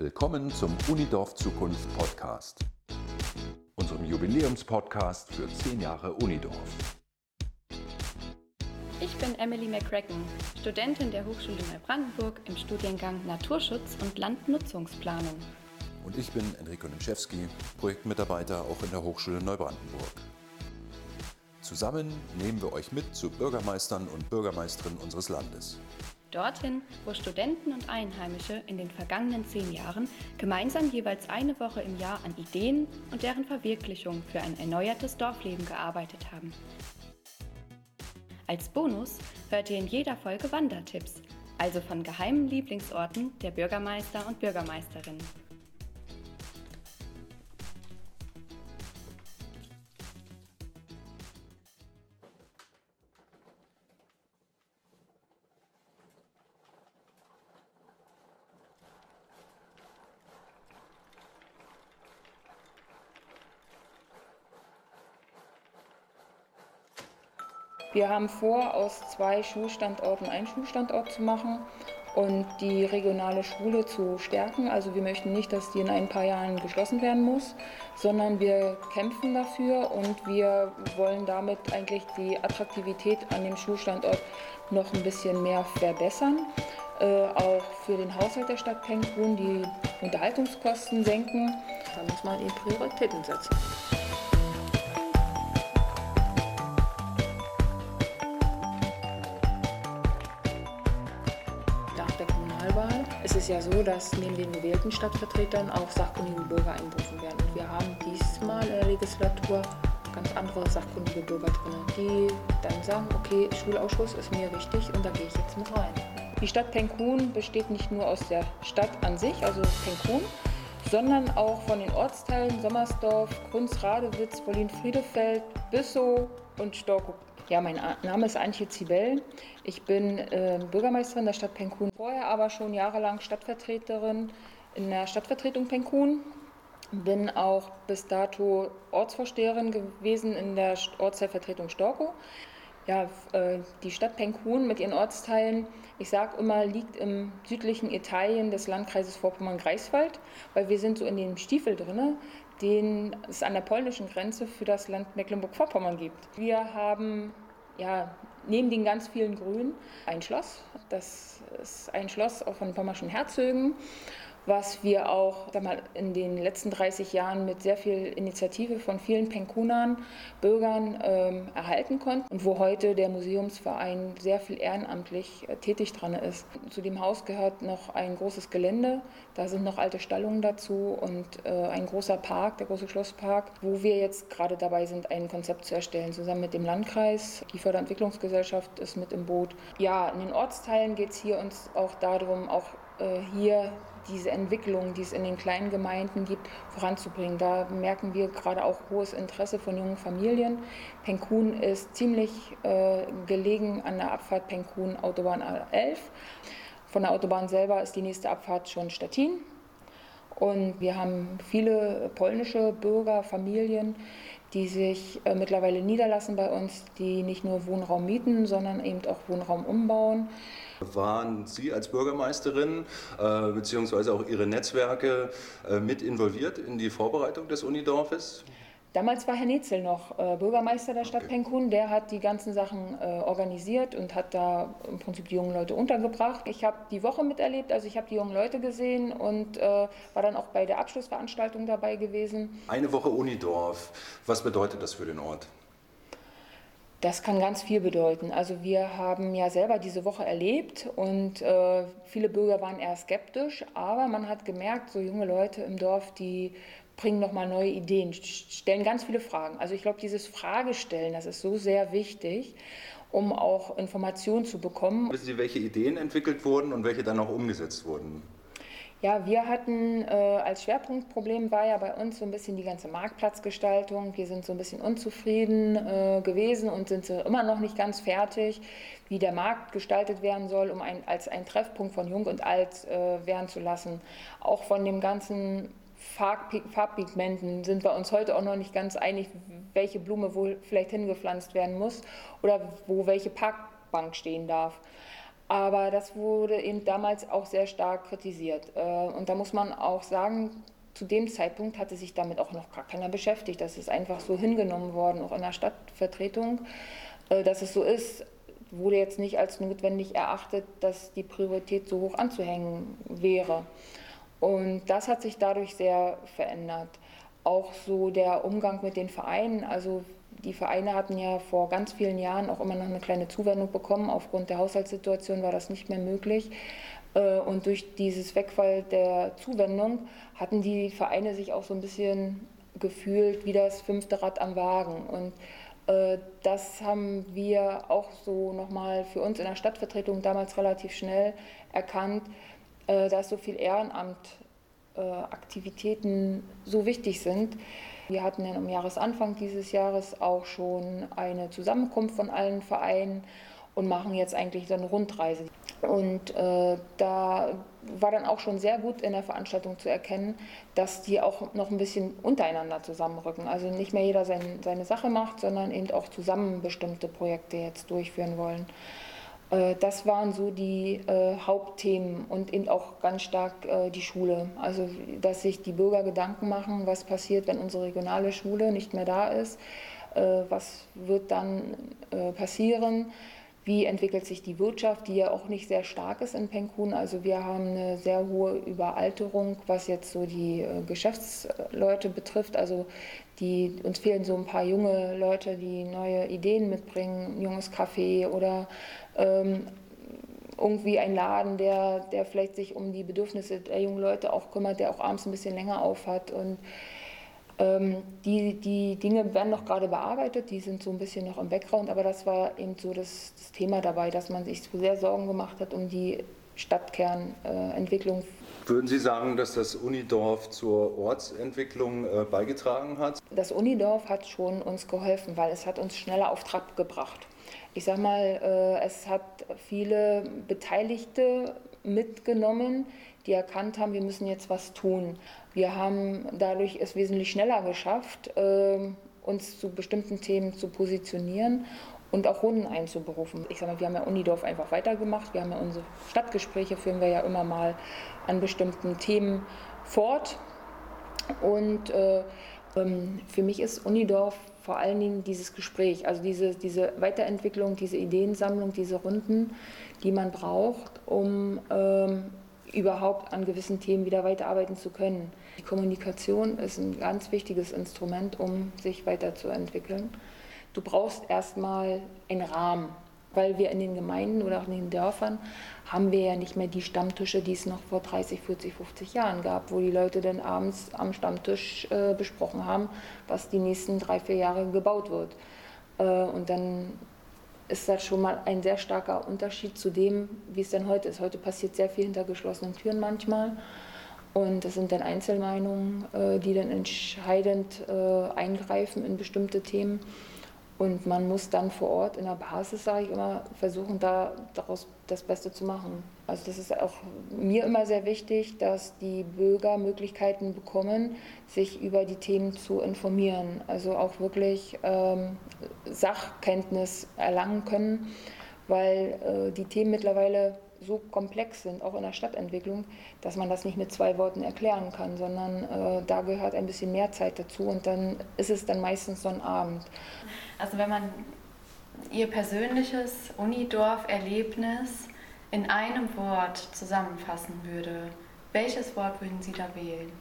Willkommen zum Unidorf Zukunft Podcast, unserem Jubiläumspodcast für 10 Jahre Unidorf. Ich bin Emily McCracken, Studentin der Hochschule Neubrandenburg im Studiengang Naturschutz und Landnutzungsplanung. Und ich bin Enrico Nimschewski, Projektmitarbeiter auch in der Hochschule Neubrandenburg. Zusammen nehmen wir euch mit zu Bürgermeistern und Bürgermeisterinnen unseres Landes. Dorthin, wo Studenten und Einheimische in den vergangenen zehn Jahren gemeinsam jeweils eine Woche im Jahr an Ideen und deren Verwirklichung für ein erneuertes Dorfleben gearbeitet haben. Als Bonus hört ihr in jeder Folge Wandertipps, also von geheimen Lieblingsorten der Bürgermeister und Bürgermeisterinnen. Wir haben vor, aus zwei Schulstandorten einen Schulstandort zu machen und die regionale Schule zu stärken. Also wir möchten nicht, dass die in ein paar Jahren geschlossen werden muss, sondern wir kämpfen dafür und wir wollen damit eigentlich die Attraktivität an dem Schulstandort noch ein bisschen mehr verbessern. Äh, auch für den Haushalt der Stadt Pengrun die Unterhaltungskosten senken. Da muss man eben Prioritäten setzen. Es ist ja so, dass neben den gewählten Stadtvertretern auch sachkundige Bürger einberufen werden. Und wir haben diesmal in der Legislatur ganz andere sachkundige Bürger drin, die dann sagen, okay, Schulausschuss ist mir wichtig und da gehe ich jetzt mit rein. Die Stadt Penkun besteht nicht nur aus der Stadt an sich, also Penkun, sondern auch von den Ortsteilen Sommersdorf, Kunz, Radewitz, Berlin-Friedefeld, Bissow und Storkow ja, mein Name ist Antje Zibel. Ich bin äh, Bürgermeisterin der Stadt Penkun. Vorher aber schon jahrelang Stadtvertreterin in der Stadtvertretung Penkun. Bin auch bis dato Ortsvorsteherin gewesen in der Ortsteilvertretung Storkow. Ja, äh, die Stadt Penkun mit ihren Ortsteilen, ich sage immer, liegt im südlichen Italien des Landkreises Vorpommern-Greifswald, weil wir sind so in dem Stiefel drin den es an der polnischen Grenze für das Land Mecklenburg-Vorpommern gibt. Wir haben ja, neben den ganz vielen Grünen ein Schloss. Das ist ein Schloss auch von Pommerschen Herzögen was wir auch sag mal, in den letzten 30 Jahren mit sehr viel Initiative von vielen Penkunern, Bürgern ähm, erhalten konnten und wo heute der Museumsverein sehr viel ehrenamtlich äh, tätig dran ist. Zu dem Haus gehört noch ein großes Gelände, da sind noch alte Stallungen dazu und äh, ein großer Park, der große Schlosspark, wo wir jetzt gerade dabei sind, ein Konzept zu erstellen, zusammen mit dem Landkreis. Die Förderentwicklungsgesellschaft ist mit im Boot. Ja, in den Ortsteilen geht es hier uns auch darum, auch äh, hier diese Entwicklung, die es in den kleinen Gemeinden gibt, voranzubringen. Da merken wir gerade auch hohes Interesse von jungen Familien. Penkun ist ziemlich äh, gelegen an der Abfahrt Penkun Autobahn 11. Von der Autobahn selber ist die nächste Abfahrt schon Stettin. Und wir haben viele polnische Bürger, Familien, die sich äh, mittlerweile niederlassen bei uns, die nicht nur Wohnraum mieten, sondern eben auch Wohnraum umbauen. Waren Sie als Bürgermeisterin äh, bzw. auch Ihre Netzwerke äh, mit involviert in die Vorbereitung des Unidorfes? Damals war Herr Netzel noch äh, Bürgermeister der Stadt okay. Penkun. Der hat die ganzen Sachen äh, organisiert und hat da im Prinzip die jungen Leute untergebracht. Ich habe die Woche miterlebt, also ich habe die jungen Leute gesehen und äh, war dann auch bei der Abschlussveranstaltung dabei gewesen. Eine Woche Unidorf, was bedeutet das für den Ort? Das kann ganz viel bedeuten. Also wir haben ja selber diese Woche erlebt und äh, viele Bürger waren eher skeptisch, aber man hat gemerkt, so junge Leute im Dorf, die bringen nochmal neue Ideen, stellen ganz viele Fragen. Also ich glaube, dieses Fragestellen, das ist so sehr wichtig, um auch Informationen zu bekommen. Wissen Sie, welche Ideen entwickelt wurden und welche dann auch umgesetzt wurden? Ja, wir hatten äh, als Schwerpunktproblem war ja bei uns so ein bisschen die ganze Marktplatzgestaltung. Wir sind so ein bisschen unzufrieden äh, gewesen und sind so immer noch nicht ganz fertig, wie der Markt gestaltet werden soll, um ein, als ein Treffpunkt von Jung und Alt äh, werden zu lassen. Auch von dem ganzen Farbpigmenten sind wir uns heute auch noch nicht ganz einig, welche Blume wohl vielleicht hingepflanzt werden muss oder wo welche Parkbank stehen darf. Aber das wurde eben damals auch sehr stark kritisiert. Äh, und da muss man auch sagen, zu dem Zeitpunkt hatte sich damit auch noch gar keiner beschäftigt. Das ist einfach so hingenommen worden, auch in der Stadtvertretung, äh, dass es so ist. Wurde jetzt nicht als notwendig erachtet, dass die Priorität so hoch anzuhängen wäre. Und das hat sich dadurch sehr verändert. Auch so der Umgang mit den Vereinen. Also die Vereine hatten ja vor ganz vielen Jahren auch immer noch eine kleine Zuwendung bekommen. Aufgrund der Haushaltssituation war das nicht mehr möglich. Äh, und durch dieses Wegfall der Zuwendung hatten die Vereine sich auch so ein bisschen gefühlt wie das fünfte Rad am Wagen. Und äh, das haben wir auch so nochmal für uns in der Stadtvertretung damals relativ schnell erkannt, äh, dass so viel Ehrenamt Aktivitäten so wichtig sind. Wir hatten dann am Jahresanfang dieses Jahres auch schon eine Zusammenkunft von allen Vereinen und machen jetzt eigentlich so eine Rundreise. Und äh, da war dann auch schon sehr gut in der Veranstaltung zu erkennen, dass die auch noch ein bisschen untereinander zusammenrücken. Also nicht mehr jeder sein, seine Sache macht, sondern eben auch zusammen bestimmte Projekte jetzt durchführen wollen. Äh, das waren so die äh, Hauptthemen und eben auch ganz stark äh, die Schule. Also, dass sich die Bürger Gedanken machen, was passiert, wenn unsere regionale Schule nicht mehr da ist, was wird dann passieren, wie entwickelt sich die Wirtschaft, die ja auch nicht sehr stark ist in Penkun. Also wir haben eine sehr hohe Überalterung, was jetzt so die Geschäftsleute betrifft. Also die, uns fehlen so ein paar junge Leute, die neue Ideen mitbringen, ein junges Café oder ähm, irgendwie ein Laden, der, der vielleicht sich um die Bedürfnisse der jungen Leute auch kümmert, der auch abends ein bisschen länger aufhat. Und ähm, die, die Dinge werden noch gerade bearbeitet, die sind so ein bisschen noch im Background, aber das war eben so das, das Thema dabei, dass man sich so sehr Sorgen gemacht hat um die Stadtkernentwicklung. Äh, Würden Sie sagen, dass das Unidorf zur Ortsentwicklung äh, beigetragen hat? Das Unidorf hat schon uns geholfen, weil es hat uns schneller auf Trab gebracht ich sag mal, äh, es hat viele Beteiligte mitgenommen, die erkannt haben, wir müssen jetzt was tun. Wir haben dadurch es wesentlich schneller geschafft, äh, uns zu bestimmten Themen zu positionieren und auch Runden einzuberufen. Ich sage mal, wir haben ja Unidorf einfach weitergemacht. Wir haben ja unsere Stadtgespräche, führen wir ja immer mal an bestimmten Themen fort. Und äh, ähm, für mich ist Unidorf vor allen Dingen dieses Gespräch, also diese, diese Weiterentwicklung, diese Ideensammlung, diese Runden, die man braucht, um ähm, überhaupt an gewissen Themen wieder weiterarbeiten zu können. Die Kommunikation ist ein ganz wichtiges Instrument, um sich weiterzuentwickeln. Du brauchst erstmal einen Rahmen weil wir in den Gemeinden oder auch in den Dörfern haben wir ja nicht mehr die Stammtische, die es noch vor 30, 40, 50 Jahren gab, wo die Leute dann abends am Stammtisch äh, besprochen haben, was die nächsten drei, vier Jahre gebaut wird. Äh, und dann ist das schon mal ein sehr starker Unterschied zu dem, wie es denn heute ist. Heute passiert sehr viel hinter geschlossenen Türen manchmal. Und das sind dann Einzelmeinungen, äh, die dann entscheidend äh, eingreifen in bestimmte Themen. Und man muss dann vor Ort in der Basis, sage ich immer, versuchen, da daraus das Beste zu machen. Also das ist auch mir immer sehr wichtig, dass die Bürger Möglichkeiten bekommen, sich über die Themen zu informieren. Also auch wirklich ähm, Sachkenntnis erlangen können, weil äh, die Themen mittlerweile so komplex sind, auch in der Stadtentwicklung, dass man das nicht mit zwei Worten erklären kann, sondern äh, da gehört ein bisschen mehr Zeit dazu und dann ist es dann meistens so ein Abend. Also wenn man Ihr persönliches Unidorf-Erlebnis in einem Wort zusammenfassen würde, welches Wort würden Sie da wählen?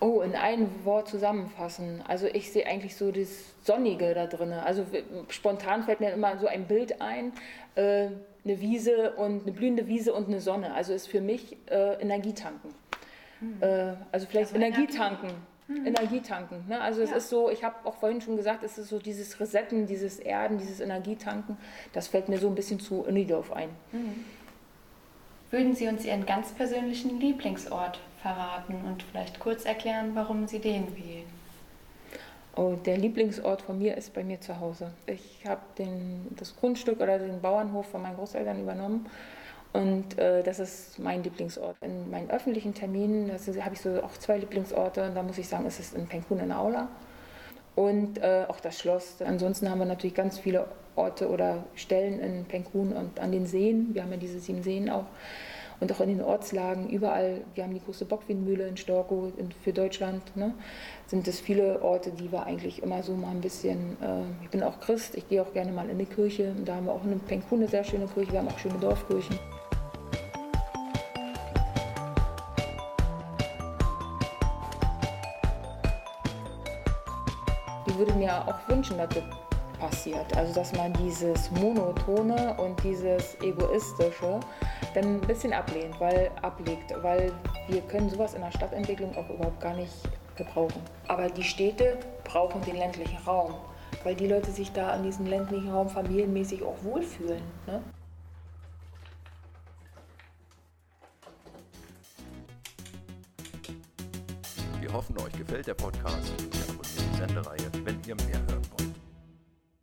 Oh, in einem Wort zusammenfassen. Also ich sehe eigentlich so das Sonnige da drin. Also spontan fällt mir immer so ein Bild ein. Äh, eine Wiese und eine blühende Wiese und eine Sonne. Also ist für mich äh, Energietanken. Hm. Äh, also vielleicht also Energietanken. Hm. Energietanken. Ne? Also es ja. ist so, ich habe auch vorhin schon gesagt, es ist so dieses Resetten, dieses Erden, dieses Energietanken. Das fällt mir so ein bisschen zu Unidorf ein. Hm. Würden Sie uns Ihren ganz persönlichen Lieblingsort verraten und vielleicht kurz erklären, warum Sie den wählen? Oh, der Lieblingsort von mir ist bei mir zu Hause. Ich habe das Grundstück oder den Bauernhof von meinen Großeltern übernommen und äh, das ist mein Lieblingsort. In meinen öffentlichen Terminen habe ich so auch zwei Lieblingsorte und da muss ich sagen, ist es in Penkun in Aula. und äh, auch das Schloss. Ansonsten haben wir natürlich ganz viele Orte oder Stellen in Penkun und an den Seen. Wir haben ja diese sieben Seen auch. Und auch in den Ortslagen, überall, wir haben die große Bockwindmühle in Storkow für Deutschland, ne, sind es viele Orte, die wir eigentlich immer so mal ein bisschen, äh, ich bin auch Christ, ich gehe auch gerne mal in die Kirche, da haben wir auch in Penkun eine sehr schöne Kirche, wir haben auch schöne Dorfkirchen. Würde mir auch wünschen, dass das passiert. Also dass man dieses Monotone und dieses Egoistische dann ein bisschen ablehnt, weil ablegt, weil wir können sowas in der Stadtentwicklung auch überhaupt gar nicht gebrauchen. Aber die Städte brauchen den ländlichen Raum, weil die Leute sich da in diesem ländlichen Raum familienmäßig auch wohlfühlen. Ne? Wir hoffen, euch gefällt der Podcast. Sendereihe, wenn ihr mehr wollt.